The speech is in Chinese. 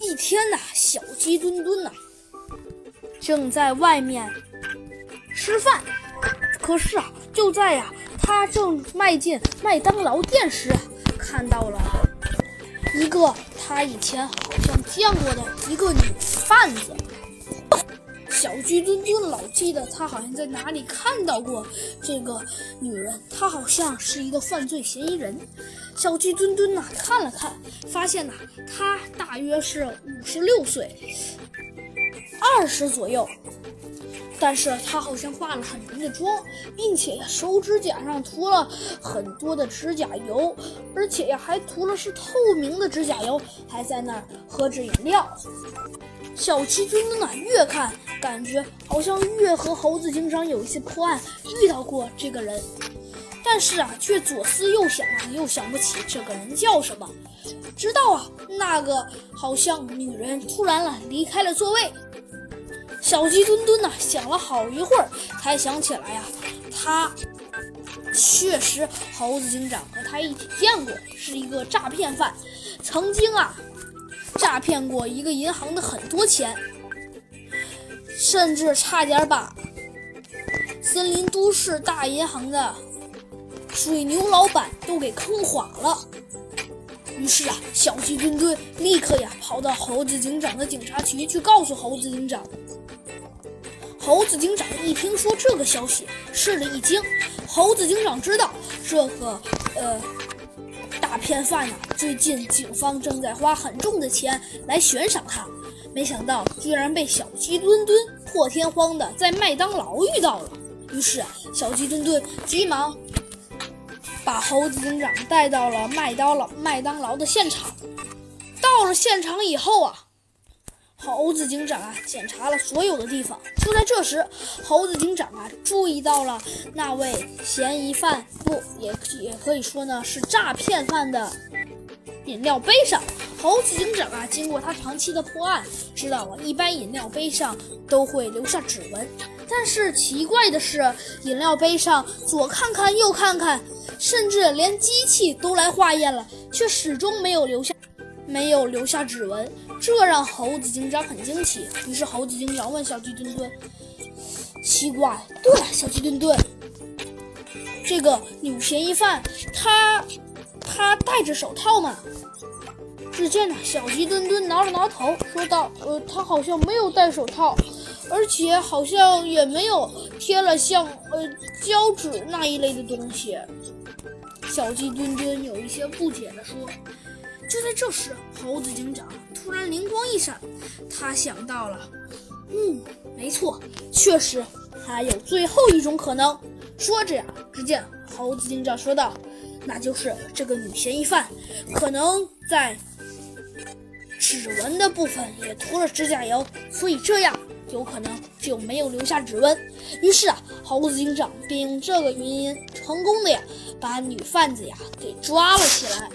一天呐，小鸡墩墩呐，正在外面吃饭。可是啊，就在呀，他正迈进麦当劳店时，看到了一个他以前好像见过的一个女贩子。小鸡墩墩老记得他好像在哪里看到过这个女人，她好像是一个犯罪嫌疑人。小鸡墩墩呐看了看，发现呐她大约是五十六岁，二十左右。但是她好像化了很浓的妆，并且呀手指甲上涂了很多的指甲油，而且呀还涂了是透明的指甲油，还在那儿喝着饮料。小鸡墩墩呐越看。感觉好像越和猴子警长有一些破案遇到过这个人，但是啊，却左思右想啊，又想不起这个人叫什么。直到啊，那个好像女人突然了离开了座位，小鸡墩墩呢想了好一会儿，才想起来呀，他确实猴子警长和他一起见过，是一个诈骗犯，曾经啊诈骗过一个银行的很多钱。甚至差点把森林都市大银行的水牛老板都给坑垮了。于是啊，小鸡墩墩立刻呀跑到猴子警长的警察局去告诉猴子警长。猴子警长一听说这个消息，吃了一惊。猴子警长知道这个呃骗饭呀，最近警方正在花很重的钱来悬赏他。没想到居然被小鸡墩墩破天荒的在麦当劳遇到了，于是小鸡墩墩急忙把猴子警长带到了麦当劳麦当劳的现场。到了现场以后啊，猴子警长啊检查了所有的地方。就在这时，猴子警长啊注意到了那位嫌疑犯，不也也可以说呢是诈骗犯的饮料杯上。猴子警长啊，经过他长期的破案，知道了一般饮料杯上都会留下指纹。但是奇怪的是，饮料杯上左看看右看看，甚至连机器都来化验了，却始终没有留下没有留下指纹。这让猴子警长很惊奇。于是猴子警长问小鸡墩墩：“奇怪，对了，小鸡墩墩，这个女嫌疑犯她她戴着手套吗？”只见呢，小鸡墩墩挠了挠头，说道：“呃，他好像没有戴手套，而且好像也没有贴了像呃胶纸那一类的东西。”小鸡墩墩有一些不解地说。就在这时，猴子警长突然灵光一闪，他想到了：“嗯，没错，确实还有最后一种可能。”说着呀，只见猴子警长说道：“那就是这个女嫌疑犯可能在。”指纹的部分也涂了指甲油，所以这样有可能就没有留下指纹。于是啊，猴子警长便用这个原因成功的呀，把女贩子呀给抓了起来。